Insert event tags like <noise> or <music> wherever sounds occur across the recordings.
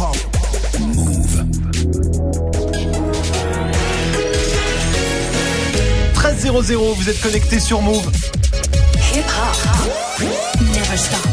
propre. Move. 13 vous êtes connecté sur Move. Hip hop. Never stop.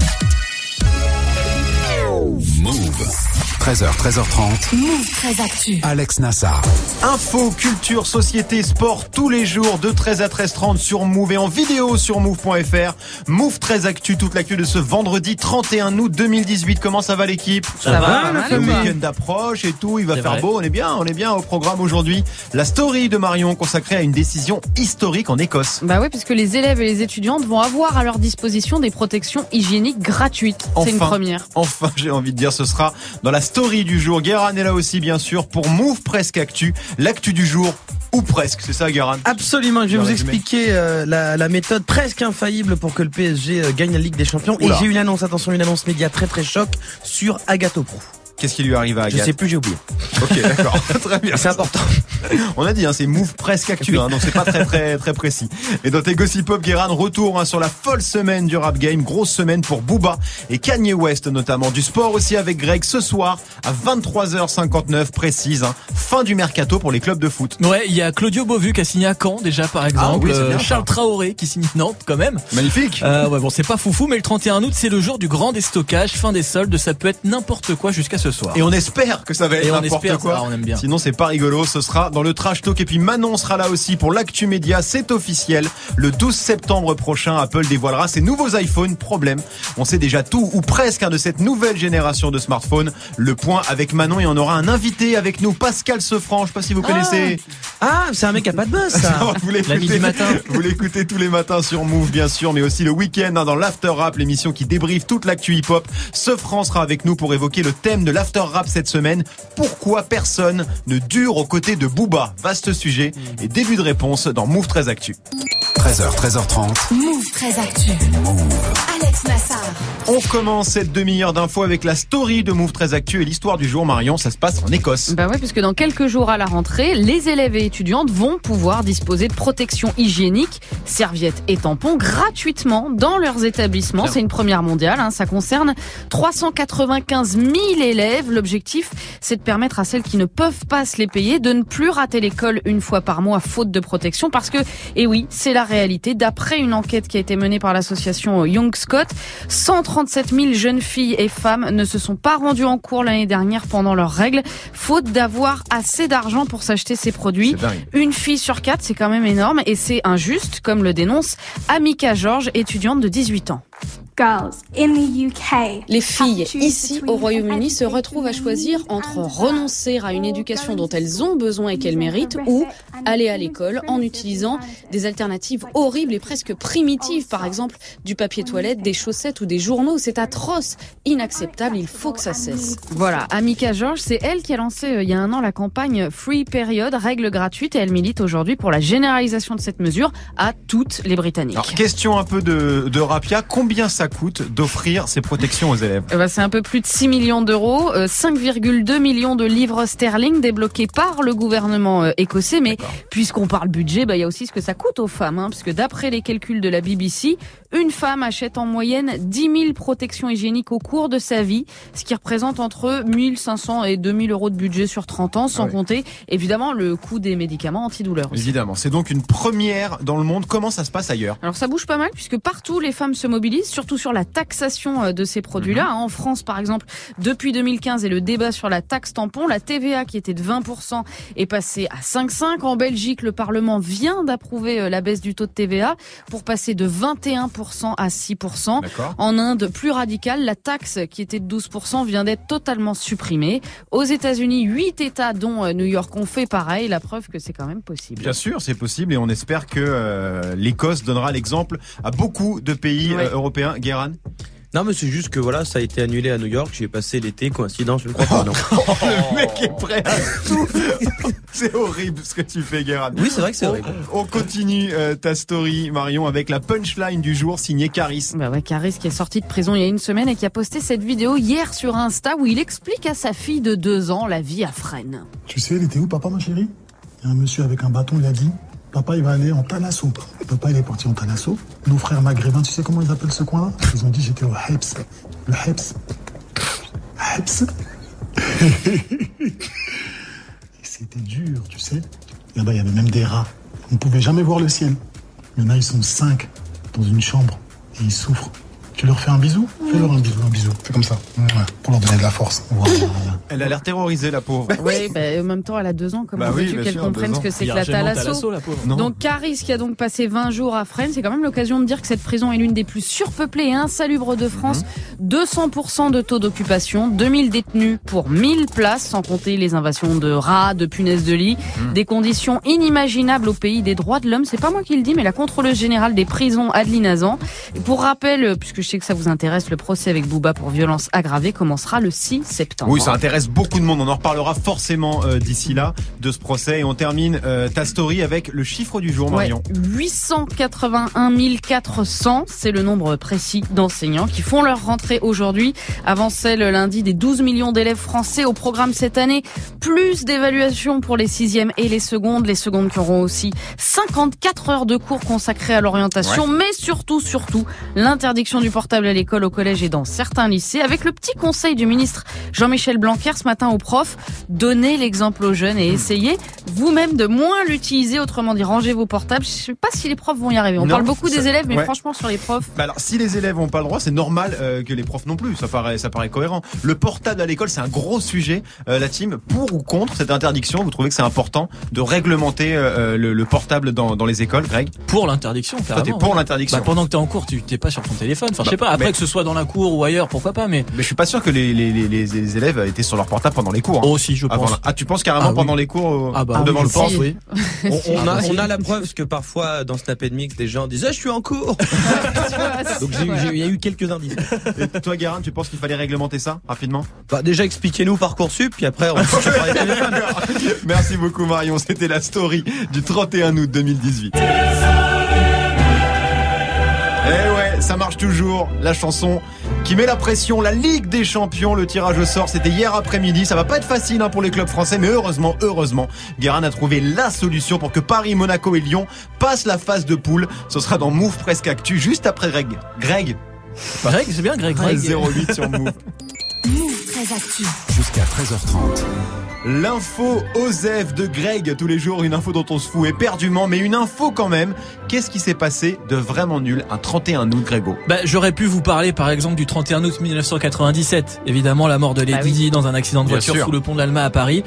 13h, 13h30. Move très actu. Alex Nassar. Info, culture, société, sport, tous les jours de 13 à 13h30 sur Move et en vidéo sur Move.fr. Move 13 Actu, toute l'actu de ce vendredi 31 août 2018. Comment ça va l'équipe? Ça, va, la Le famille. week-end approche et tout, il va faire vrai. beau, on est bien, on est bien au programme aujourd'hui. La story de Marion consacrée à une décision historique en Écosse. Bah oui, puisque les élèves et les étudiantes vont avoir à leur disposition des protections hygiéniques gratuites. C'est une première. Enfin, j'ai envie de dire, ce sera dans la story du jour. Guéran est là aussi, bien sûr, pour Move Presque Actu. L'actu du jour, ou presque, c'est ça, Guéran Absolument, je vais vous résumé. expliquer euh, la, la méthode presque infaillible pour que le PSG euh, gagne la Ligue des Champions. Oula. Et j'ai une annonce, attention, une annonce média très très choc sur Agathe Pro. Qu'est-ce qui lui arrive à Je Agathe sais plus, j'ai oublié. Ok, d'accord. <laughs> Très bien. C'est important. On a dit, hein, c'est Move presque actu, hein, donc c'est pas très très très précis. Et dans tes gossip pop, Guéran, retour hein, sur la folle semaine du rap game, grosse semaine pour Booba et Kanye West notamment. Du sport aussi avec Greg ce soir à 23h59 précise. hein. fin du mercato pour les clubs de foot. Ouais, il y a Claudio Beauvu qui a signé à Caen déjà par exemple. oui, c'est bien, Euh. Charles Traoré qui signe Nantes quand même. Magnifique. Euh, ouais, bon, c'est pas foufou, mais le 31 août, c'est le jour du grand déstockage, fin des soldes. Ça peut être n'importe quoi jusqu'à ce soir. Et on espère que ça va être n'importe quoi. ça, on aime bien. Sinon, c'est pas rigolo. Ce sera dans le trash talk. Et puis Manon sera là aussi pour l'actu média. C'est officiel. Le 12 septembre prochain, Apple dévoilera ses nouveaux iPhones. Problème. On sait déjà tout ou presque hein, de cette nouvelle génération de smartphones. Le point avec Manon et on aura un invité avec nous, Pascal Sefranc. Je sais pas si vous connaissez. Ah, c'est un mec à pas de buzz, ça. <laughs> vous l'écoutez- matin. Vous l'écoutez tous les matins sur Move, bien sûr, mais aussi le week-end hein, dans l'After Rap, l'émission qui débriefe toute l'actu hip-hop. Ce France sera avec nous pour évoquer le thème de l'After Rap cette semaine. Pourquoi personne ne dure aux côtés de Booba? Vaste sujet et début de réponse dans Move 13 Actu. 13h, 13h30. Move très actu. Alex Nassar. On commence cette demi-heure d'infos avec la story de Move 13 Actu et l'histoire du jour. Marion, ça se passe en Écosse. Bah ouais, puisque dans quelques jours à la rentrée, les élèves et étudiantes vont pouvoir disposer de protections hygiéniques, serviettes et tampons gratuitement dans leurs établissements. C'est une première mondiale. hein. Ça concerne 395 000 élèves. L'objectif, c'est de permettre à celles qui ne peuvent pas se les payer de ne plus rater l'école une fois par mois faute de protection. Parce que, et oui, c'est la réalité. D'après une enquête qui a été menée par l'association Young Scott, 137 000 jeunes filles et femmes ne se sont pas rendues en cours l'année dernière pendant leurs règles, faute d'avoir assez d'argent pour s'acheter ces produits. Une fille sur quatre, c'est quand même énorme et c'est injuste, comme le dénonce Amika George, étudiante de 18 ans. Girls in the UK. Les filles ici au Royaume-Uni se retrouvent à choisir entre renoncer à une éducation dont elles ont besoin et qu'elles méritent ou aller à l'école en utilisant des alternatives horribles et presque primitives, par exemple du papier toilette, des chaussettes ou des journaux. C'est atroce, inacceptable, il faut que ça cesse. Voilà, Amika George, c'est elle qui a lancé euh, il y a un an la campagne Free Period, règles gratuites, et elle milite aujourd'hui pour la généralisation de cette mesure à toutes les Britanniques. Alors, question un peu de, de rapia. Combien ça coûte d'offrir ces protections aux élèves Eh ben, c'est un peu plus de 6 millions d'euros, euh, 5,2 millions de livres sterling débloqués par le gouvernement euh, écossais. Mais puisqu'on parle budget, bah, il y a aussi ce que ça coûte aux femmes. Hein, puisque d'après les calculs de la BBC, une femme achète en moyenne 10 000 protections hygiéniques au cours de sa vie, ce qui représente entre 1500 et 2000 euros de budget sur 30 ans, sans Ah compter évidemment le coût des médicaments antidouleurs. aussi. Évidemment, c'est donc une première dans le monde. Comment ça se passe ailleurs? Alors ça bouge pas mal puisque partout les femmes se mobilisent, surtout sur la taxation euh, de ces produits-là. Mhm. hein. En France par exemple, depuis 2015 et le débat sur la taxe tampon, la TVA qui était de 20% est passée à 5,5. En Belgique, le Parlement vient d'approuver euh, la baisse du taux de TVA pour passer de 21% à 6%. D'accord. En Inde, plus radical, la taxe qui était de 12% vient d'être totalement supprimée. Aux États-Unis, 8 États dont euh, New York ont fait pareil, la preuve que c'est quand même possible. Bien sûr, c'est possible et on espère que euh, l'Écosse donnera l'exemple à beaucoup de pays européens. Guéran Non, mais c'est juste que voilà, ça a été annulé à New York. J'y ai passé l'été. Coïncidence, je ne crois pas. Non. <laughs> Le mec est prêt à tout. <laughs> c'est horrible ce que tu fais, Guéran. Oui, c'est vrai que c'est horrible. On continue euh, ta story, Marion, avec la punchline du jour signée Caris. Bah ouais, Caris qui est sorti de prison il y a une semaine et qui a posté cette vidéo hier sur Insta où il explique à sa fille de deux ans la vie à Fresnes. Tu sais, il était où, papa, ma chérie? Il y a un monsieur avec un bâton, il a dit Papa, il va aller en Talasso. Papa, il est parti en Talasso. Nos frères maghrébins, tu sais comment ils appellent ce coin-là? Ils ont dit J'étais au Heps. Le Heps. Heps <laughs> C'était dur, tu sais. Là-bas, il y avait même des rats. On ne pouvait jamais voir le ciel. Il y ils sont cinq dans une chambre et ils souffrent. Tu leur fais un bisou Fais-leur un bisou, un bisou. Fais comme ça. Ouais, pour leur donner de la force. Voilà. Elle a l'air terrorisée, la pauvre. Oui, bah, en même temps, elle a deux ans. Comment Bah oui, veux-tu bien qu'elle comprenne ce que c'est que la thalasso. Donc Caris qui a donc passé 20 jours à Fresnes, c'est quand même l'occasion de dire que cette prison est l'une des plus surpeuplées et insalubres de France. Mhm. 200% de taux d'occupation, 2000 détenus pour 1000 places, sans compter les invasions de rats, de punaises de lit, Mhm. des conditions inimaginables au pays des droits de l'homme. C'est pas moi qui le dis, mais la contrôleuse générale des prisons, Adeline Azan. Et pour rappel, puisque je sais que ça vous intéresse, le procès avec Bouba pour violence aggravée commencera le 6 septembre. Oui, ça intéresse beaucoup de monde. On en reparlera forcément euh, d'ici là de ce procès. Et on termine euh, ta story avec le chiffre du jour, Ouais, Marion. 881 400, c'est le nombre précis d'enseignants qui font leur rentrée aujourd'hui. Avant celle lundi des 12 millions d'élèves français au programme cette année. Plus d'évaluations pour les sixièmes et les secondes. Les secondes qui auront aussi 54 heures de cours consacrés à l'orientation. Mais surtout, surtout, l'interdiction du portable à l'école, au collège et dans certains lycées. Avec le petit conseil du ministre Jean-Michel Blanquer ce matin aux profs. Donnez l'exemple aux jeunes et essayez vous-même de moins l'utiliser. Autrement dit, rangez vos portables. Je sais pas si les profs vont y arriver. On Non, parle beaucoup ça- des élèves, mais ouais. franchement, sur les profs. Bah alors, si les élèves n'ont pas le droit, c'est normal euh, que les profs non plus. Ça paraît, ça paraît cohérent. Le portable à l'école, c'est un gros sujet. Euh, la team, pour ou contre cette interdiction, vous trouvez que c'est important de réglementer euh, le, le portable dans, dans les écoles, Greg? Pour l'interdiction, Toi, carrément. pour l'interdiction. Bah, pendant que t'es en cours, tu t'es pas sur ton téléphone. Enfin, je sais pas. Après mais- que ce soit dans la cour ou ailleurs, pourquoi pas. Mais Mais je suis pas sûr que les, les, les, les- les élèves étaient sur leur portable pendant les cours. hein. oh, aussi, je pense. Ah, tu penses carrément Ah oui. pendant les cours euh, Ah bah, devant oui, le pense, oui. <laughs> On, on a, on a la preuve parce que parfois dans Snap Mix, des gens disent ah, je suis en cours. <laughs> <laughs> Donc il y a eu quelques indices. Et toi, Guérin, tu penses qu'il fallait réglementer ça rapidement? Bah, déjà expliquez-nous parcoursup puis après on. Merci beaucoup Marion, c'était la story du 31 août 2018. Ça marche toujours, la chanson qui met la pression, la Ligue des Champions, le tirage au sort, c'était hier après-midi, ça va pas être facile hein, pour les clubs français, mais heureusement, heureusement, Guérin a trouvé la solution pour que Paris, Monaco et Lyon passent la phase de poule. Ce sera dans Move Presque Actu, juste après Greg. Greg, Greg, c'est bien, Greg. Greg. 08 sur Move. Move très actu. Jusqu'à 13h30. L'info Osef de Greg, tous les jours une info dont on se fout éperdument, mais une info quand même. Qu'est-ce qui s'est passé de vraiment nul un 31 août, Grégo? Bah, j'aurais pu vous parler par exemple du 31 août 1997. Évidemment, la mort de Lady Bah oui. Di dans un accident de Bien voiture sûr. sous le pont de l'Alma à Paris.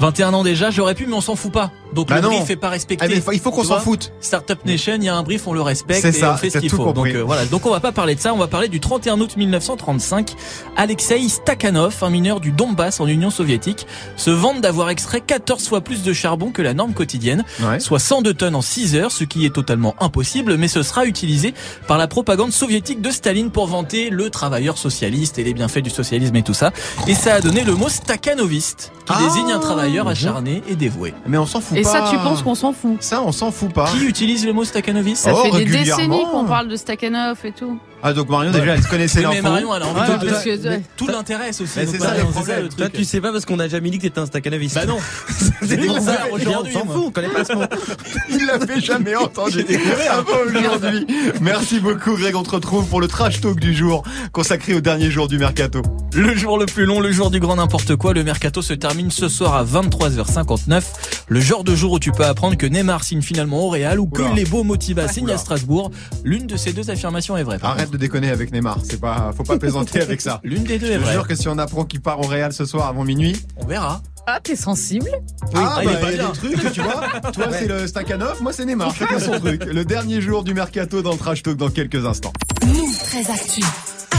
21 ans déjà, j'aurais pu, mais on s'en fout pas. Donc Bah le non. brief est pas respecté. Ah, il faut qu'on s'en foute. Startup Nation, il y a un brief, on le respecte et ça, on fait ce qu'il faut. compris. Donc euh, voilà. Donc on va pas parler de ça, on va parler du 31 août 1935. Alexei Stakhanov, un mineur du Donbass en Union soviétique, se vante d'avoir extrait 14 fois plus de charbon que la norme quotidienne, Ouais. soit 102 tonnes en 6 heures, ce qui est totalement impossible, mais ce sera utilisé par la propagande soviétique de Staline pour vanter le travailleur socialiste et les bienfaits du socialisme et tout ça. Et ça a donné le mot stakhanoviste, qui Ah. désigne un travailleur acharné et dévoué. Mais on s'en fout Et pas. ça, tu penses qu'on s'en fout Ça, on s'en fout pas. Qui utilise le mot stakhanoviste Ça Oh, fait des décennies qu'on parle de Stakhanov et tout. Ah, donc Marion, déjà, elle se connaissait Oui, mais l'info. Marion, elle a envie de, parce que- tout l'intéresse aussi. C'est ça, le problème. Toi tu sais pas parce qu'on a jamais dit que t'étais un stakhanoviste. Bah non. <laughs> C'est pour ça, découvert. aujourd'hui, on s'en fout, on connaît pas ce mot. <laughs> Il l'avait jamais entendu. Avant aujourd'hui. Merci beaucoup, Greg. On te retrouve pour le trash talk du jour, consacré au dernier jour du mercato. Le jour le plus long, le jour du grand n'importe quoi, le mercato se termine ce soir à 23h59. Le genre de jour où tu peux apprendre que Neymar signe finalement au Real ou que Oula. les beaux Motiva signent à Strasbourg. L'une de ces deux affirmations est vraie. Arrête de déconner avec Neymar. C'est pas, faut pas plaisanter avec ça. <laughs> L'une des deux Je est te vraie. jure que si on apprend qu'il part au Real ce soir avant minuit. On verra. Ah, t'es sensible ah, il est bah, il y a bien. des trucs, tu vois. Toi, c'est le Stakhanov, moi, c'est Neymar. Chacun son truc. Le dernier jour du mercato dans le trash talk dans quelques instants. Move très actu.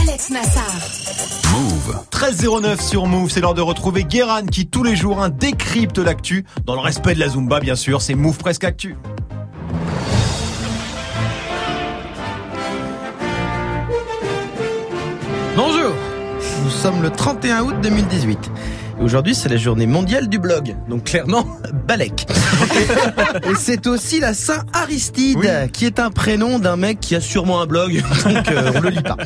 Alex Nassar. Move. 13.09 sur Move, c'est l'heure de retrouver Guéran qui tous les jours hein, décrypte l'actu dans le respect de la Zumba bien sûr, c'est Move presque actu. Bonjour, nous sommes le 31 août 2018. Et Aujourd'hui, c'est la journée mondiale du blog. Donc clairement, <laughs> Balek. Et c'est aussi la Saint Aristide, Oui. qui est un prénom d'un mec qui a sûrement un blog. <laughs> Donc euh, on le lit pas.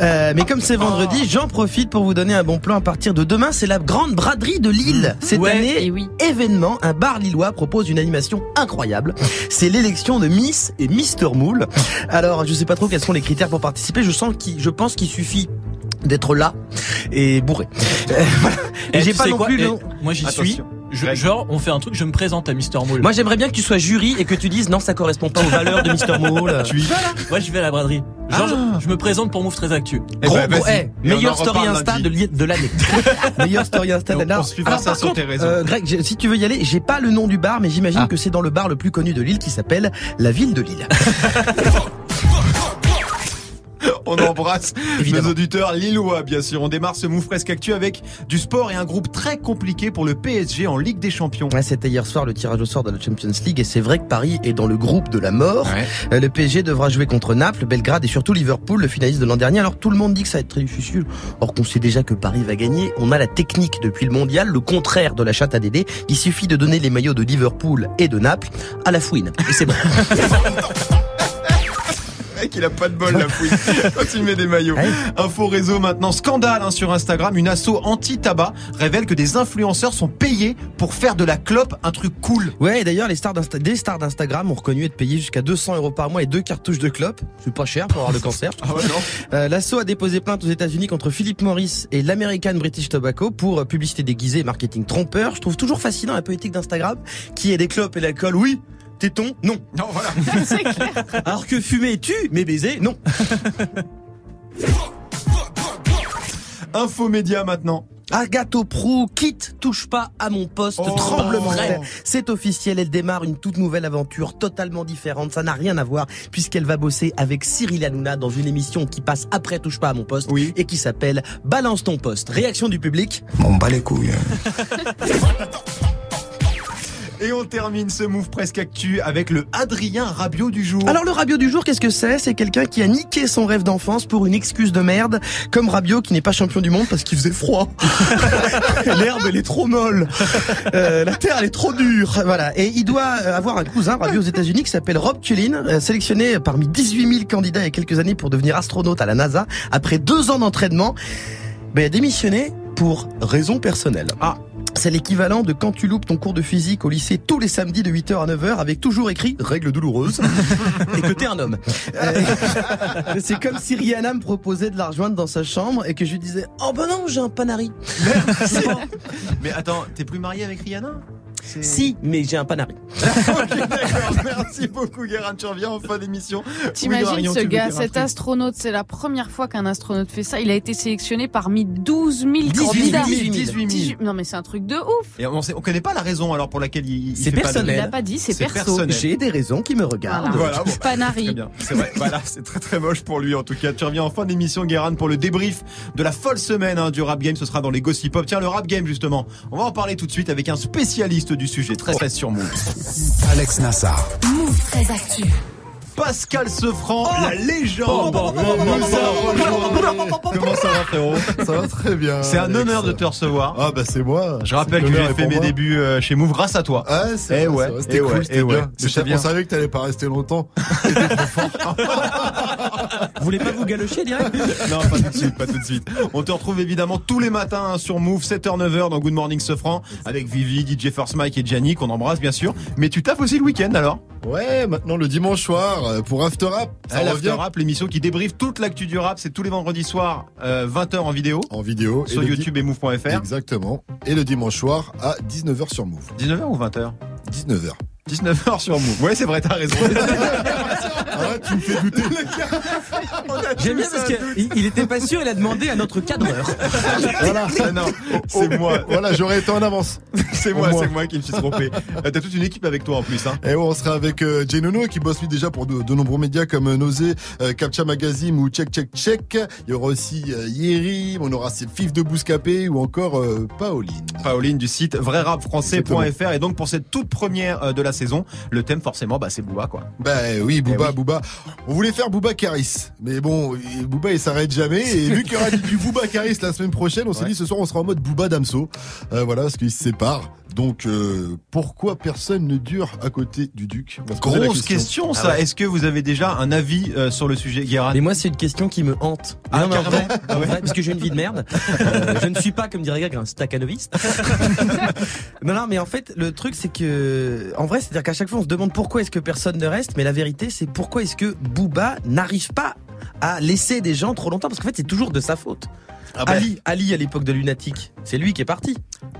Euh, mais comme c'est vendredi, j'en profite pour vous donner un bon plan à partir de demain. C'est la grande braderie de Lille. Cette Ouais, année, et oui. événement, un bar lillois propose une animation incroyable. C'est l'élection de Miss et Mister Moule. Alors, je sais pas trop quels sont les critères pour participer. Je sens qu'il, je pense qu'il suffit d'être là et bourré. Euh, voilà. Eh, j'ai pas non plus le Eh. Moi j'y suis. Je- genre, on fait un truc, je me présente à Mister Moule. Moi j'aimerais bien que tu sois jury et que tu dises non ça correspond pas aux valeurs de Mr Moule. <laughs> Tu y vas là Moi je vais à la braderie. Genre, Ah. je, je me présente pour Move très Actu. Eh Gros, ben, gros, eh, Et meilleure en story Insta lundi. de, l'année. <laughs> meilleure story Insta de Et on- l'année. on suivra Alors, ça sur contre, tes réseaux. euh, Greg, si tu veux y aller, j'ai pas le nom du bar, mais j'imagine Ah. que c'est dans le bar le plus connu de Lille qui s'appelle la ville de Lille. <laughs> On embrasse <laughs> Évidemment. nos auditeurs lillois, bien sûr. On démarre ce Move Presque Actu avec du sport et un groupe très compliqué pour le PSG en Ligue des Champions. Ouais, C'était hier soir le tirage au sort de la Champions League et c'est vrai que Paris est dans le groupe de la mort. Euh, Le PSG devra jouer contre Naples, Belgrade et surtout Liverpool, le finaliste de l'an dernier. Alors tout le monde dit que ça va être très difficile. Or qu'on sait déjà que Paris va gagner. On a la technique depuis le mondial, le contraire de la chatte à Dédé. Il suffit de donner les maillots de Liverpool et de Naples à la fouine. Et c'est bon. <laughs> mec, il a pas de bol la fouille <laughs> quand il met des maillots. Info réseau maintenant, scandale hein, sur Instagram. Une asso anti-tabac révèle que des influenceurs sont payés pour faire de la clope un truc cool. Ouais, et d'ailleurs, les stars des stars d'Instagram ont reconnu être payées jusqu'à 200 euros par mois et deux cartouches de clope. C'est pas cher pour avoir le cancer. <laughs> Ah ouais, non <laughs> Euh, L'assaut a déposé plainte aux États-Unis contre Philip Morris et l'American British Tobacco pour euh, publicité déguisée et marketing trompeur. Je trouve toujours fascinant la politique d'Instagram qui est des clopes et l'alcool, oui. Téton, non. Non, voilà. <laughs> Clair. Alors que fumer tue, mais baiser, non. <laughs> Info média maintenant. Agathe Prou quitte, touche pas à mon poste, Oh. tremblement terre. C'est officiel, elle démarre une toute nouvelle aventure totalement différente. Ça n'a rien à voir puisqu'elle va bosser avec Cyril Hanouna dans une émission qui passe après touche pas à mon poste Oui. et qui s'appelle Balance ton poste. Réaction du public. On bat les couilles. <laughs> Et on termine ce move presque actu avec le Adrien Rabiot du jour. Alors le Rabiot du jour, qu'est-ce que c'est? C'est quelqu'un qui a niqué son rêve d'enfance pour une excuse de merde, comme Rabiot qui n'est pas champion du monde parce qu'il faisait froid. <laughs> L'herbe elle est trop molle, Euh, la terre elle est trop dure, voilà. Et il doit euh, avoir un cousin Rabiot aux États-Unis qui s'appelle Rob Tullin, euh, sélectionné parmi 18 000 candidats il y a quelques années pour devenir astronaute à la NASA. Après deux ans d'entraînement, ben, il a démissionné pour raison personnelle. Ah. C'est l'équivalent de quand tu loupes ton cours de physique au lycée tous les samedis de 8h à 9h avec toujours écrit règle douloureuse <laughs> et que t'es un homme. Euh, <laughs> c'est comme si Rihanna me proposait de la rejoindre dans sa chambre et que je lui disais oh ben non j'ai un panari. Mais attends, t'es plus marié avec Rihanna? Si mais j'ai un panari. <laughs> Ok, d'accord. Merci beaucoup, Guérin. Tu reviens en fin d'émission. T'imagines ce gars, cet astronaute, c'est la première fois qu'un astronaute fait ça. Il a été sélectionné parmi 12 000 18 000. candidats. 18 000. 18 Non mais c'est un truc de ouf. Et on, on connaît pas la raison alors pour laquelle il, il C'est fait pas de- personnel. Il a pas dit, c'est perso. personnel. J'ai des raisons qui me regardent. Voilà. Voilà, bon. Panari. c'est vrai. Voilà, c'est très très moche pour lui en tout cas. Tu reviens en fin d'émission, Guérin, pour le débrief de la folle semaine hein, du rap game. Ce sera dans les gossip pop. Tiens, le rap game justement. On va en parler tout de suite avec un spécialiste du sujet, très très sur Move. Alex Nassar. Move très actu. Pascal Sefranc, la légende. Oh, bon, bon, bon, nous a rejoint. Comment ça va frérot Ça va très bien. C'est un honneur de te recevoir. Ah bah c'est moi. Je rappelle que j'ai fait mes débuts euh, chez Move grâce à toi. Ah c'est Eh vrai, ouais, c'est vrai, c'était eh cool, ouais, c'était eh ouais. bien. On savait que t'allais pas rester longtemps. Vous voulez pas vous galocher direct Non, pas tout de suite, pas tout de suite. On te retrouve évidemment tous les matins hein, sur Move, 7h, 9h dans Good Morning Sofran, avec Vivi, DJ First Mike et Gianni, qu'on embrasse bien sûr. Mais tu taffes aussi le week-end alors Ouais, maintenant le dimanche soir euh, pour After Rap, ça Ah, l'After revient Rap, l'émission qui débriefe toute l'actu du rap, c'est tous les vendredis soirs, euh, 20h en vidéo, en vidéo sur et YouTube et Move.fr. Exactement. Et le dimanche soir à 19h sur Move. 19h ou 20h 19h. 19h sur Move. Ouais, c'est vrai, t'as raison. <laughs> Ah, tu me fais douter. J'aime bien parce qu'il il était pas sûr, il a demandé à notre cadreur. <laughs> voilà. C'est moi. Voilà, j'aurais été en avance. C'est moi, c'est moi qui me suis trompé. Euh, T'as toute une équipe avec toi en plus, hein. Et ouais, on sera avec euh, Jay Nono qui bosse lui déjà pour de, de nombreux médias comme euh, Nausée, euh, Captcha Magazine ou Check Check Check. Il y aura aussi euh, Yeri, on aura ses fifs de Bouscapé ou encore euh, Paoline. Pauline du site vrairapfrançais.fr et donc pour cette toute première euh, de la saison, le thème forcément bah c'est Booba quoi. Ben oui, Booba, Eh oui. Booba. On voulait faire Booba Caris, mais bon, Booba il s'arrête jamais. Et vu qu'il y aura du Booba Caris la semaine prochaine, on s'est Ouais. dit ce soir on sera en mode Booba Damso. Euh, voilà, parce qu'ils se séparent. Donc euh, pourquoi personne ne dure à côté du Duc? Grosse question, ça. Est-ce que vous avez déjà un avis euh, sur le sujet, Guérin? Mais moi, c'est une question qui me hante. Ah, Non, mais en carrément vrai, en vrai, parce que j'ai une vie de merde. Euh, je ne suis pas, comme dirait Greg, un staccanoviste. <laughs> non, non, mais en fait, le truc, c'est que, en vrai, c'est-à-dire qu'à chaque fois, on se demande pourquoi est-ce que personne ne reste, mais la vérité, c'est pourquoi est-ce que Booba n'arrive pas à laisser des gens trop longtemps, parce qu'en fait, c'est toujours de sa faute. Ah ben. Ali, Ali à l'époque de Lunatic, C'est lui qui est parti.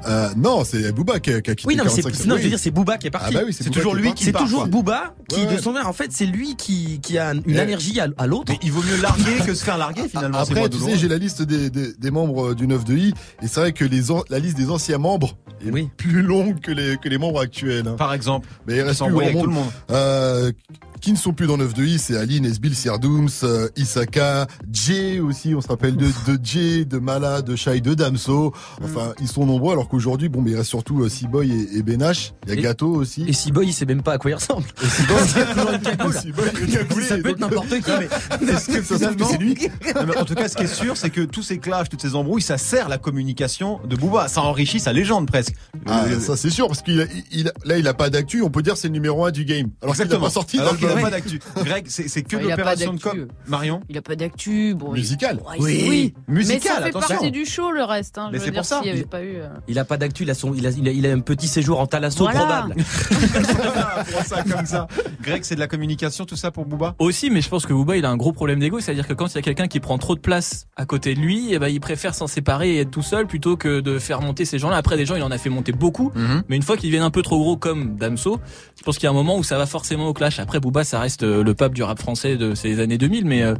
Euh, non, c'est Booba qui a, qui a quitté Oui, non, mais 45 c'est, non, Oui. je veux dire, c'est Booba qui est parti. Ah bah oui, c'est toujours qui est lui parti. qui c'est part, toujours quoi. Booba qui, Ouais, de ouais. son verre, en fait, c'est lui qui, qui a une Et- allergie à, à l'autre. Mais il vaut mieux larguer que se faire larguer finalement. Après, tu sais, j'ai la liste des, des, des membres euh, du 9 de I, et c'est vrai que les an- la liste des anciens membres est Oui. plus longue que les, que les membres actuels. hein. Par exemple, Mais il reste plus tout le monde. Euh, qui ne sont plus dans 9 de I, c'est Ali, Nesbill, Sirdooms, euh, Isaka, Jay aussi, on se rappelle de, de Jay, de Mala, de Shai, de Damso. Enfin, ils sont nombreux alors qu'aujourd'hui, bon, mais il reste surtout euh, Seaboy et, et Benash. Il y a Et- Gato aussi. Et si Boy, il sait même pas à quoi il ressemble. Seaboy, <laughs> il est cagoulé, Ça peut être n'importe. <laughs> Est-ce que que finalement, c'est lui. Non, mais en tout cas, ce qui est sûr, c'est que tous ces clashs, toutes ces embrouilles, ça sert la communication de Booba. Ça enrichit sa légende presque. Ah, ça c'est sûr, parce qu'il a, il, là, il a pas d'actu, on peut dire c'est le numéro 1 du game. Alors qu'il n'a pas sorti Alors qu'il n'a pas d'actu. Greg, c'est c'est que il l'opération de com. Marion Il a pas d'actu. Bon, il- musical. Oui. Musical, mais ça fait partie du show le reste. Hein. Mais c'est pour ça. Il- pas eu. euh, Il a pas d'actu, il a son, il a, il a, il a un petit séjour en thalasso Voilà. probable. <laughs> Pour ça comme ça. Greg, c'est de la communication, tout ça pour Booba? Aussi, mais je pense que Booba, il a un gros problème d'ego, c'est-à-dire que quand il y a quelqu'un qui prend trop de place à côté de lui, eh ben, il préfère s'en séparer et être tout seul plutôt que de faire monter ces gens-là. Après, des gens, il en a fait monter beaucoup, mais une fois qu'ils deviennent un peu trop gros comme Damso, je pense qu'il y a un moment où ça va forcément au clash. Après, Booba, ça reste euh, le pape du rap français de ces années 2000, mais euh,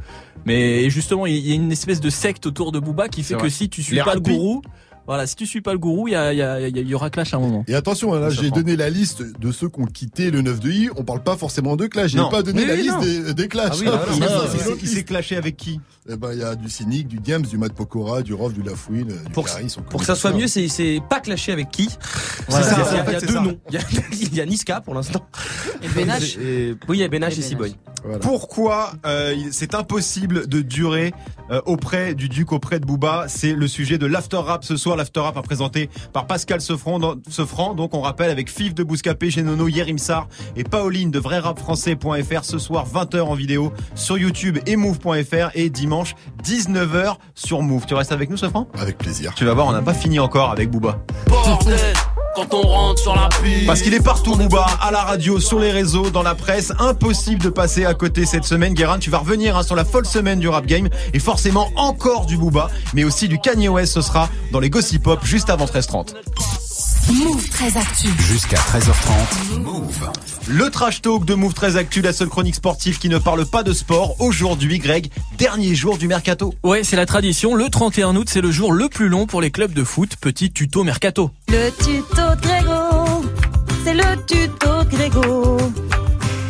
mais justement, il y a une espèce de secte autour de Booba qui fait que si tu suis Les pas le gourou, voilà, si tu suis pas le gourou, il y a, il y, a, il y aura clash à un moment. Et attention, là, Ça j'ai donné la liste de ceux qui ont quitté le 9 de I. On parle pas forcément de clash. J'ai pas donné Oui, la oui, liste des, des clashs. Ah oui, hein, <laughs> c'est une s'est- clashé avec qui? Eh ben, il y a du Cynic, du Diams, du Matt Pokora, du Rof, du Lafouine, du Pour- Caris, Pour que ça soit mieux, c'est, c'est pas clashé avec qui? Voilà, il y a, c'est ça, il y a- en fait, il y a c'est deux ça. noms. Il y a, <laughs> il y a Niska pour l'instant. Et Benache. <laughs> Et- oui, il y a Benash Et. Voilà. Pourquoi euh, c'est impossible de durer euh, auprès du Duc, auprès de Booba? C'est le sujet de l'After Rap ce soir. L'After Rap a présenté par Pascal Sefranc. Dans, Sefranc, donc on rappelle avec Fif de Bouscapé, Genono, Yerim Sar et Pauline de VraiRapFrançais.fr ce soir 20h en vidéo sur YouTube et Move.fr et dimanche 19h sur Move. Tu restes avec nous Sefranc? Avec plaisir. Tu vas voir, on n'a pas fini encore avec Booba. Bordel, quand on rentre sur la. Parce qu'il est partout, Booba, à la radio, sur les réseaux, dans la presse. Impossible de passer à côté cette semaine. Guérin, tu vas revenir hein, sur la folle semaine du rap game. Et forcément, encore du Booba, mais aussi du Kanye West. Ce sera dans les Gossip Pop juste avant 13h30. Move très actu. Jusqu'à 13h30. Move. Le trash talk de Move 13 Actu, la seule chronique sportive qui ne parle pas de sport. Aujourd'hui, Greg, dernier jour du mercato. Ouais, c'est la tradition. Le 31 août, c'est le jour le plus long pour les clubs de foot. Petit tuto mercato. Le tuto de Grégo, c'est le tuto de Grégo.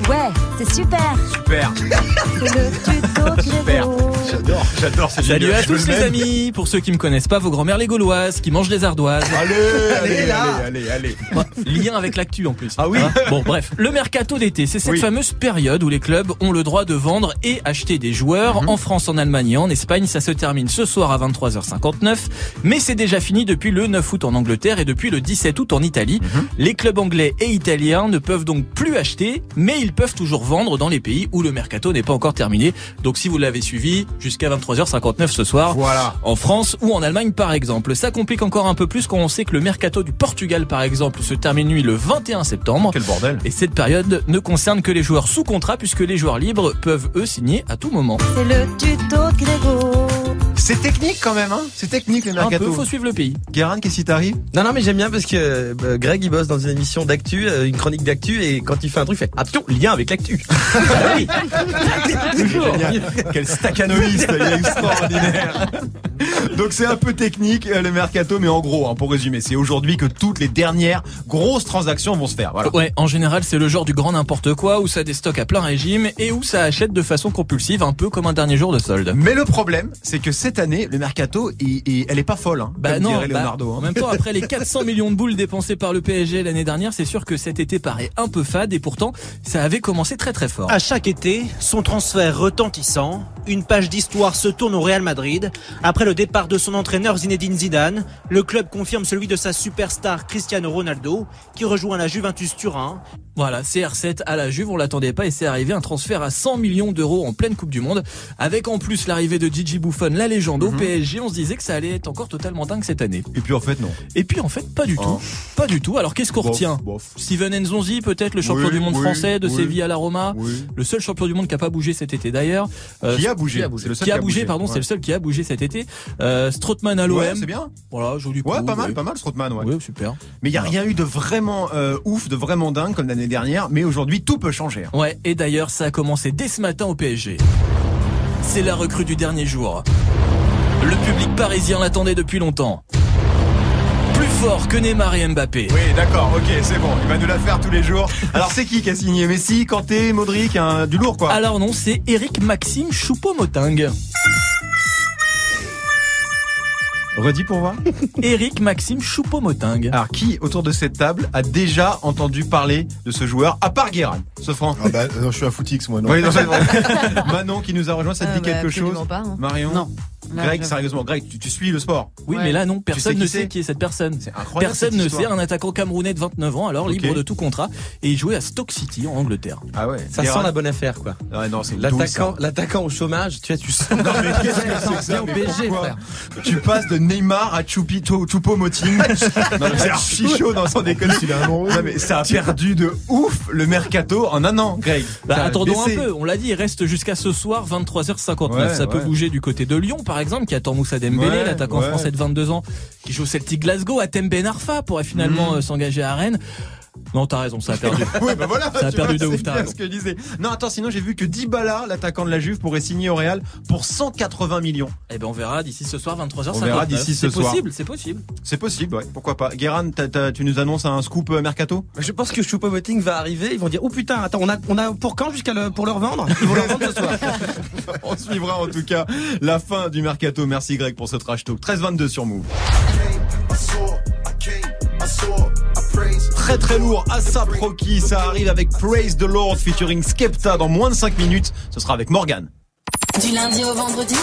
Ouais, c'est super, Super, c'est le tuto de <laughs> super. J'adore, j'adore cette Salut à tous le les amis. Pour ceux qui me connaissent pas, vos grand-mères les gauloises qui mangent des ardoises. Allez, allez, <laughs> là. allez, allez, allez. Lien avec l'actu en plus. Ah oui. Hein bon bref, le mercato d'été, c'est cette Oui. fameuse période où les clubs ont le droit de vendre et acheter des joueurs. Mhm. En France, en Allemagne et en Espagne, ça se termine ce soir à 23h59. Mais c'est déjà fini depuis le 9 août en Angleterre et depuis le 17 août en Italie. Mhm. Les clubs anglais et italiens ne peuvent donc plus acheter, mais ils peuvent toujours vendre dans les pays où le mercato n'est pas encore terminé. Donc si vous l'avez suivi, jusqu'à 23h59 ce soir. Voilà. En France ou en Allemagne par exemple. Ça complique encore un peu plus quand on sait que le mercato du Portugal par exemple se termine lui le 21 septembre. Quel bordel. Et cette période ne concerne que les joueurs sous contrat puisque les joueurs libres peuvent eux signer à tout moment. C'est le tuto de Grégo. C'est technique quand même, hein C'est technique le Un peu, mercato. faut suivre le pays. Guérin, qu'est-ce qui t'arrive? Non, non, mais j'aime bien parce que euh, Greg, il bosse dans une émission d'actu, euh, une chronique d'actu, et quand il fait un truc, il fait attention, lien avec l'actu. <laughs> Ah. Quel staccanoïste, il est extraordinaire. Donc c'est un peu technique euh, le mercato, mais en gros, hein, pour résumer, c'est aujourd'hui que toutes les dernières grosses transactions vont se faire. Voilà. Ouais, en général, c'est le genre du grand n'importe quoi où ça déstocke à plein régime et où ça achète de façon compulsive, un peu comme un dernier jour de solde. Mais le problème, c'est que cette année, le mercato, il- il- elle est pas folle, hein, Bah comme non, dirait bah, Leonardo. en hein. même temps, après les <laughs> 400 millions de boules dépensées par le PSG l'année dernière, c'est sûr que cet été paraît un peu fade et pourtant, ça avait commencé très très fort. À chaque été, son transfert retentissant, une page d'histoire se tourne au Real Madrid. Après le départ de son entraîneur Zinedine Zidane, le club confirme celui de sa superstar Cristiano Ronaldo, qui rejoint la Juventus Turin. Voilà, CR7 à la Juve, on l'attendait pas et c'est arrivé un transfert à 100 millions d'euros en pleine Coupe du Monde. Avec en plus l'arrivée de Gigi Buffon, la légende au PSG, on se disait que ça allait être encore totalement dingue cette année. Et puis en fait, non. Et puis en fait, pas du Oh. tout. Pas du tout. Alors qu'est-ce qu'on retient bof. Steven Nzonzi, peut-être le champion Oui, du monde oui, français de oui. Séville à la Roma. Oui. Le seul champion du monde qui a pas bougé cet été d'ailleurs. Euh, Qui a bougé. Qui a bougé, C'est le seul Qui a bougé, pardon, Ouais. c'est le seul qui a bougé cet été. Euh, Strootman à l'OM. Ouais, c'est bien. Voilà, joli coup. Ouais, pas mal, ouais. pas mal, Strootman, ouais. Ouais, super. Mais il y a rien eu de vraiment euh, ouf, de vraiment dingue comme l'année dernière. Mais aujourd'hui, tout peut changer. hein. Ouais, et d'ailleurs, ça a commencé dès ce matin au PSG. C'est la recrue du dernier jour. Le public parisien l'attendait depuis longtemps. Plus fort que Neymar et Mbappé. Oui, d'accord, ok, c'est bon. Il va nous la faire tous les jours. <laughs> Alors, c'est qui qui a signé Messi, Kanté, Modric, un, du lourd quoi. Alors non, c'est Eric Maxime Choupo-Moting. Redis pour voir. <laughs> Eric Maxime Choupo-Moting. Alors, qui autour de cette table a déjà entendu parler de ce joueur, à part Guérin Ce franc. Ah bah, non, je suis à Footix, moi, non. Oui, non, c'est vrai. <laughs> Manon qui nous a rejoint, ça te Euh, dit bah, quelque chose pas, hein. Marion Non. Là, Greg, sérieusement, Greg, tu, tu suis le sport Oui, Ouais. mais là non, personne ne c'est sait qui est cette personne. incroyable, Personne cette ne histoire. sait, un attaquant camerounais de 29 ans, alors libre de tout contrat, et il jouait à Stoke City en Angleterre. Ah ouais. Ça sent la bonne affaire, quoi. Ouais, non, c'est L'attaquant, ça. l'attaquant au chômage, tu vois, tu sens. <laughs> Non, mais <laughs> qu'est-ce que c'est au pourquoi frère. Tu passes de Neymar à Chupito, Choupo-Moting. non, mais <laughs> c'est archi chaud dans son déconne. Il a un euro. Non, mais ça a perdu de ouf le mercato en un an, Greg. Bah, attendons un peu, on l'a dit, il reste jusqu'à ce soir 23h59. Ouais, ça peut bouger du côté de Lyon par exemple, qui attend Moussa Dembélé, Ouais, l'attaquant ouais. français de 22 ans, qui joue au Celtic Glasgow, Atem Ben Arfa pourrait finalement Mhm. euh, s'engager à Rennes. Non, t'as raison, ça a perdu. <laughs> Oui, bah voilà. Ça a perdu vois, de c'est ouf, t'as bien raison. ce que je disais. Non, attends, sinon j'ai vu que Dybala, l'attaquant de la Juve, pourrait signer au Real pour 180 millions. Eh ben on verra d'ici ce soir 23h59. On verra d'ici ce C'est soir. possible, c'est possible. C'est possible, ouais. Pourquoi pas. T'as- tu nous annonces un scoop euh, mercato? Je pense que Choupo-Moting va arriver. Ils vont dire, oh putain, attends, on a, on a pour quand jusqu'à le, pour le revendre? Ils vont le revendre ce soir. <laughs> On suivra en tout cas la fin du mercato. Merci Greg pour ce trash talk. 13-22 sur Move. Très très lourd, ASAP Rocky, ça arrive avec Praise the Lord featuring Skepta dans moins de 5 minutes. Ce sera avec Morgan. Du lundi au vendredi,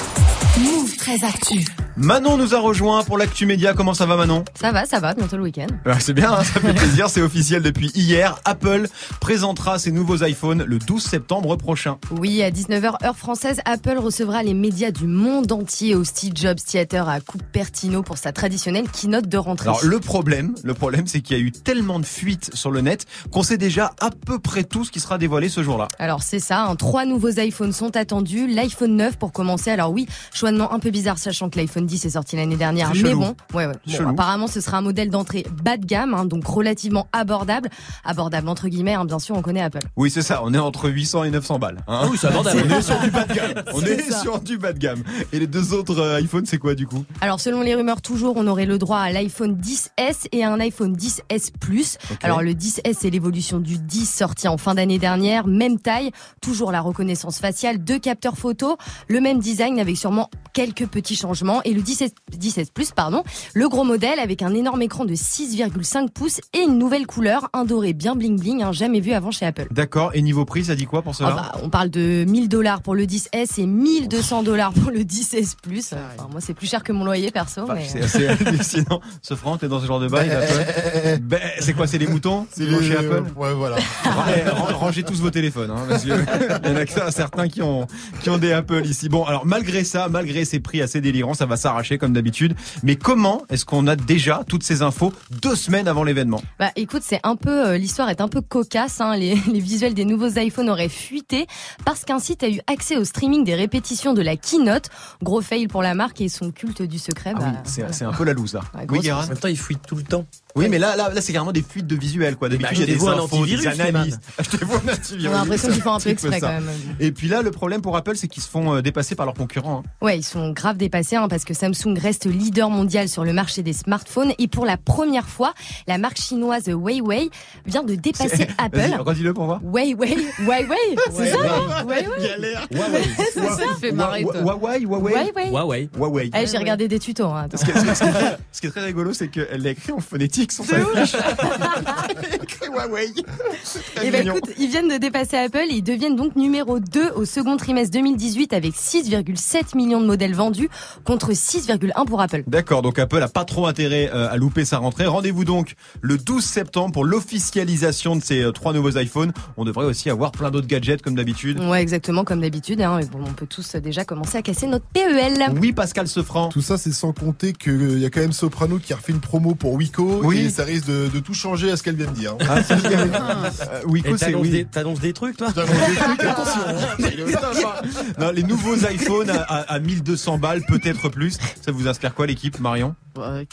Move très actu. Manon nous a rejoint pour l'actu média. Comment ça va Manon Ça va, ça va, bientôt le week-end. Ouais, C'est bien, hein, ça fait <laughs> plaisir, c'est officiel depuis hier. Apple présentera ses nouveaux iPhones le 12 septembre prochain. Oui, à 19h heure française, Apple recevra les médias du monde entier au Steve Jobs Theater à Cupertino pour sa traditionnelle keynote de rentrée. Alors le problème, le problème c'est qu'il y a eu tellement de fuites sur le net qu'on sait déjà à peu près tout ce qui sera dévoilé ce jour-là. Alors c'est ça, hein, trois nouveaux iPhones sont attendus. L'iPhone 9 pour commencer. Alors oui, choix de nom un peu bizarre sachant que l'iPhone 10 est sorti l'année dernière. Très Mais bon, ouais, ouais. Bon, apparemment ce sera un modèle d'entrée bas de gamme, hein, donc relativement abordable. Abordable entre guillemets, hein, bien sûr, on connaît Apple. Oui c'est ça, on est entre 800 et 900 balles. hein. Oui, c'est abordable. On est sur du bas de gamme. <laughs> On C'est est ça. sur du bas de gamme. Et les deux autres euh, iPhones c'est quoi du coup? Alors selon les rumeurs toujours, on aurait le droit à l'iPhone 10S et à un iPhone 10S Plus. Alors le 10S c'est l'évolution du 10 sorti en fin d'année dernière, même taille, toujours la reconnaissance faciale, deux capteurs photo, le même design avec sûrement quelques petits changements et le 10S, 10S Plus pardon, le gros modèle avec un énorme écran de 6,5 pouces et une nouvelle couleur, un doré bien bling bling, hein, jamais vu avant chez Apple. D'accord, et niveau prix ça dit quoi pour Ah cela bah, on parle de 1000 dollars pour le 10S et 1200 dollars pour le 10S Plus. Enfin, moi c'est plus cher que mon loyer perso. Bah, mais... C'est assez <laughs> hallucinant. Ce franc, t'es dans ce genre de bail Apple <laughs> Ben, C'est quoi, c'est les moutons C'est les- chez Apple Ouais, voilà. <laughs> Eh, ran- Rangez tous vos téléphones, hein, parce que il y en a que certains qui ont qui ont des Apple ici. Bon, alors malgré ça, malgré ces prix assez délirants, ça va s'arracher comme d'habitude. Mais comment est-ce qu'on a déjà toutes ces infos deux semaines avant l'événement Bah écoute, c'est un peu euh, l'histoire est un peu cocasse. Hein. Les, <laughs> les visuels des nouveaux iPhones auraient fuité parce qu'un site a eu accès au streaming des répétitions de la keynote. Gros fail pour la marque et son culte du secret. Ah bah, oui, c'est voilà. c'est un peu la loose là. Ouais, oui, En même temps, il fuit tout le temps. Oui, mais là, là, là, c'est carrément des fuites de visuels, quoi. D'habitude, il y a des achetez-vous un infos, des analyses. Achetez-vous <laughs> un antivirus. On a l'impression qu'ils font un <laughs> peu exprès quand même. Et puis là, le problème pour Apple, c'est qu'ils se font euh, dépasser par leurs concurrents. hein. Ouais, ils sont grave dépassés hein, parce que Samsung reste leader mondial sur le marché des smartphones et pour la première fois, la marque chinoise Huawei vient de dépasser <laughs> Apple. Redis-le pour voir. Huawei, Huawei, c'est ça Huawei. Galère. C'est ça, ça fait marrer. Huawei, Huawei. Huawei. Huawei. Huawei. Allez, j'ai regardé des tutos. Hein, ce qui est très rigolo, c'est qu'elle l'a écrit en phonétique <laughs> écrit Huawei. Et bah mignon. écoute, ils viennent de dépasser Apple et ils deviennent donc numéro 2 au second trimestre 2018 avec 6,7 millions de modèles vendus contre 6,1 pour Apple. D'accord, donc Apple a pas trop intérêt euh, à louper sa rentrée. Rendez-vous donc le 12 septembre pour l'officialisation de ces euh, trois nouveaux iPhones. On devrait aussi avoir plein d'autres gadgets comme d'habitude. Ouais, exactement comme d'habitude. Hein, mais bon, on peut tous euh, déjà commencer à casser notre PEL. Oui, Pascal Sefranc. Tout ça, c'est sans compter qu'il y a quand même Soprano qui a refait une promo pour Wico. Oui. Et ça risque de, de tout changer à ce qu'elle vient de dire. Ah, c'est dit, <laughs> euh, Et c'est t'annonces oui. des, t'annonces des trucs, toi <laughs> T'annonces des trucs, <laughs> attention. hein. Non, les nouveaux iPhones à, à- à 1200 balles, peut-être plus. Ça vous inspire quoi l'équipe, Marion? Bah, <laughs>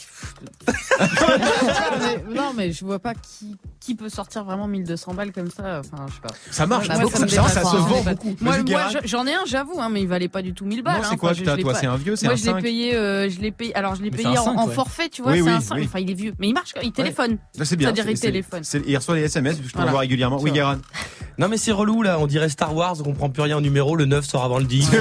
mais- non, mais je vois pas qui, qui peut sortir vraiment 1200 balles comme ça. Enfin, je sais pas. Ça marche, Bah, moi, ça- se hein, vend dépasse. beaucoup. Moi, j'en ai un, j'avoue, hein, mais il valait pas du tout 1000 balles. Non, c'est hein. quoi, toi, c'est un vieux, c'est Moi, un je l'ai 5. payé, euh, je l'ai payé. Alors, je l'ai payé en, 5, en ouais. forfait, tu vois. Oui, c'est oui, un 5. oui. Enfin, il est vieux, mais il marche. Il téléphone. C'est bien. C'est-à-dire, il téléphone. Il reçoit les SMS, je te Voilà. l'envoie régulièrement. Oui. Guérin. <laughs> Non mais c'est relou là, on dirait Star Wars, on comprend plus rien au numéro, le 9 sort avant le 10. <laughs>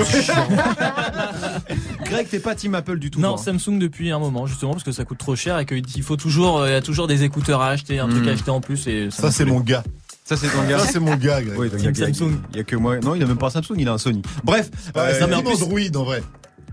Greg, t'es pas Team Apple du tout. Non, toi, hein. Samsung depuis un moment, justement, parce que ça coûte trop cher et qu'il faut toujours, euh, il y a toujours des écouteurs à acheter, un truc Mm. à acheter en plus et Ça, c'est mon gars. Ça, c'est ton gars. Ça, c'est mon gars, Greg. Oui, donc il y a Team que- Samsung. Il y a que moi. Non, il a même pas un Samsung, il a un Sony. Bref. Ouais, euh, c'est plus, Android, en vrai.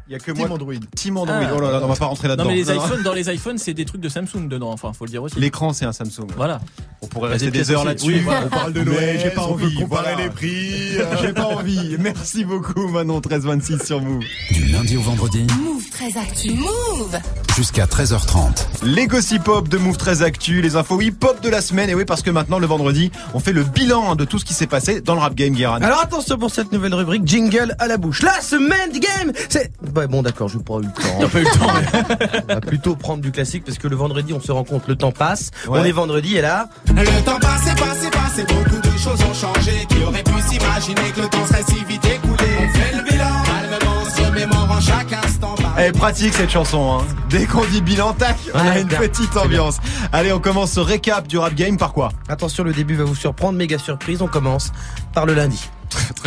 Il y a que Team moi. Android. Team Android. Ah. Oh là là, on va pas rentrer là-dedans. Non mais les iPhones, dans les iPhones, c'est des trucs de Samsung dedans, enfin, faut le dire aussi. L'écran, c'est un Samsung. Voilà. On pourrait Bah, rester des heures là-dessus. Oui, voilà. On parle de Noël, j'ai pas on peut envie, comparer voilà. les prix. <laughs> J'ai pas envie. Merci beaucoup, Manon 1326 sur Move. Du lundi au vendredi, Move très actu. Move jusqu'à 13h30. Les gossip hop de Move 13 Actu, les infos hip hop de la semaine. Et oui, parce que maintenant, le vendredi, on fait le bilan de tout ce qui s'est passé dans le rap game, Guérin. Alors attention pour cette nouvelle rubrique, jingle à la bouche. La semaine du game C'est... Ouais, bon d'accord, je pas eu le temps. T'as pas eu le temps, mais- on va plutôt prendre du classique parce que le vendredi on se rend compte, le temps passe, Ouais. on est vendredi et là... Le temps passé, passé, passé, beaucoup de choses ont changé. Qui aurait pu s'imaginer que le temps serait si vite écoulé On fait le bilan, calmement, se remémorant chaque instant. Elle est pratique cette chanson. Hein. Dès qu'on dit bilan, tac, on a une petite ambiance. Allez, on commence ce récap du rap game par quoi? Attention, le début va vous surprendre, méga surprise, on commence par le lundi.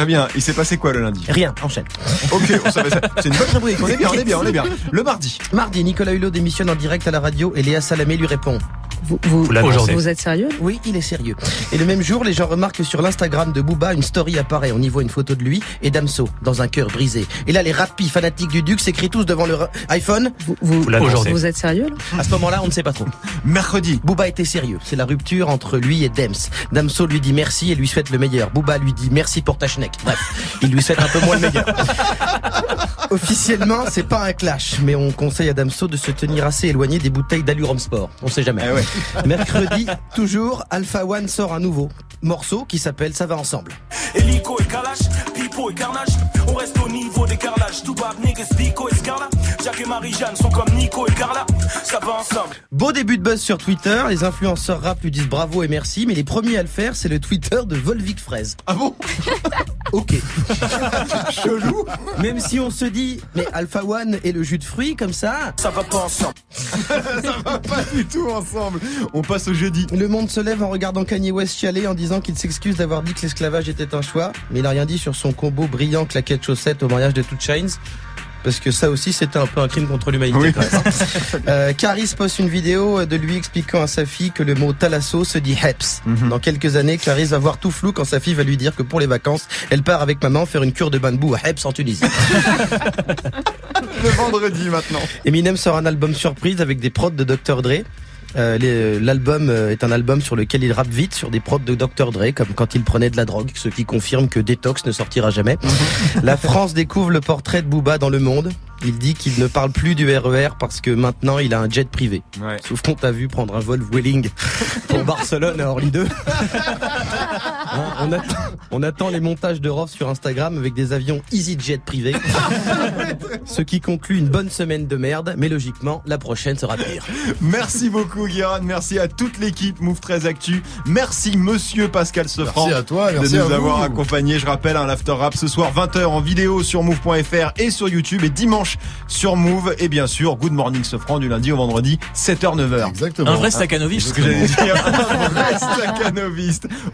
Très bien. Il s'est passé quoi le lundi? Rien, enchaîne. Ok, on ça. c'est une bonne rubrique. On est bien, on est bien, on est bien. Le mardi. Mardi, Nicolas Hulot démissionne en direct à la radio et Léa Salamé lui répond. Vous, vous, vous êtes sérieux? Oui, il est sérieux. Et le même jour, les gens remarquent que sur l'Instagram de Booba, une story apparaît. On y voit une photo de lui et Damso dans un cœur brisé. Et là, les rapis fanatiques du Duc s'écrient tous devant leur iPhone. Vous, vous, vous êtes sérieux là? À ce moment-là, on ne sait pas trop. Mercredi. Booba était sérieux. C'est la rupture entre lui et Dems. Damso lui dit merci et lui souhaite le meilleur. Booba lui dit merci pour ta schneck. Bref, il lui souhaite un peu moins le meilleur. <laughs> Officiellement, c'est pas un clash, mais on conseille à Damso de se tenir assez éloigné des bouteilles d'Alurum Sport. On sait jamais. Eh ouais. Mercredi, toujours, Alpha One sort un nouveau morceau qui s'appelle Ça va ensemble. Hélico et Kalash, Pipo et Carnage. On reste au niveau des carrelages. Tout bab, niggas, Pico et Scarla. Jacques et Marie-Jeanne sont comme Nico et Carla. Ça va ensemble. Beau début de buzz sur Twitter, les influenceurs rap lui disent bravo et merci, mais les premiers à le faire, c'est le Twitter de Volvic Fraise. Ah bon? <laughs> Ok. Chelou. Même si on se dit, mais Alpha One et le jus de fruits comme ça, Ça va pas ensemble. <laughs> Ça va pas du tout ensemble. On passe au jeudi. le monde se lève en regardant Kanye West chialer en disant qu'il s'excuse d'avoir dit que l'esclavage était un choix, mais il a rien dit sur son combo brillant claquette chaussette au mariage de Two Chainz. Parce que ça aussi, c'était un peu un crime contre l'humanité. Oui. même. <laughs> Euh, Caris poste une vidéo de lui expliquant à sa fille que le mot thalasso se dit heps. Mhm. Dans quelques années, Caris va voir tout flou quand sa fille va lui dire que pour les vacances, elle part avec maman faire une cure de bain de boue à Heps en Tunisie. <laughs> Le vendredi maintenant. Eminem sort un album surprise avec des prods de Dr. Dre. Euh, les- L'album euh, est un album sur lequel il rappe vite sur des prods de Dr. Dre, comme quand il prenait de la drogue, ce qui confirme que Detox ne sortira jamais. la France découvre le portrait de Booba dans le monde. Il dit qu'il ne parle plus du RER parce que maintenant il a un jet privé. Ouais. Sauf qu'on t'a vu prendre un vol Vueling pour Barcelone à Orly 2. Hein, <laughs> on, attend, on attend les montages de Rof sur Instagram avec des avions EasyJet privés. <laughs> Ce qui conclut une bonne semaine de merde, mais logiquement, la prochaine sera pire. Merci beaucoup, Guérin. Merci à toute l'équipe Move 13 Actu. Merci, monsieur Pascal Sefranc. Merci à toi, merci de nous à vous. avoir accompagnés. Je rappelle, un l'after rap ce soir 20h en vidéo sur move.fr et sur YouTube et dimanche sur Move. Et bien sûr, Good Morning Sefranc du lundi au vendredi 7h 9h. Exactement. Un vrai C'est staccanoviste. ce que j'allais dire. <laughs> Un vrai.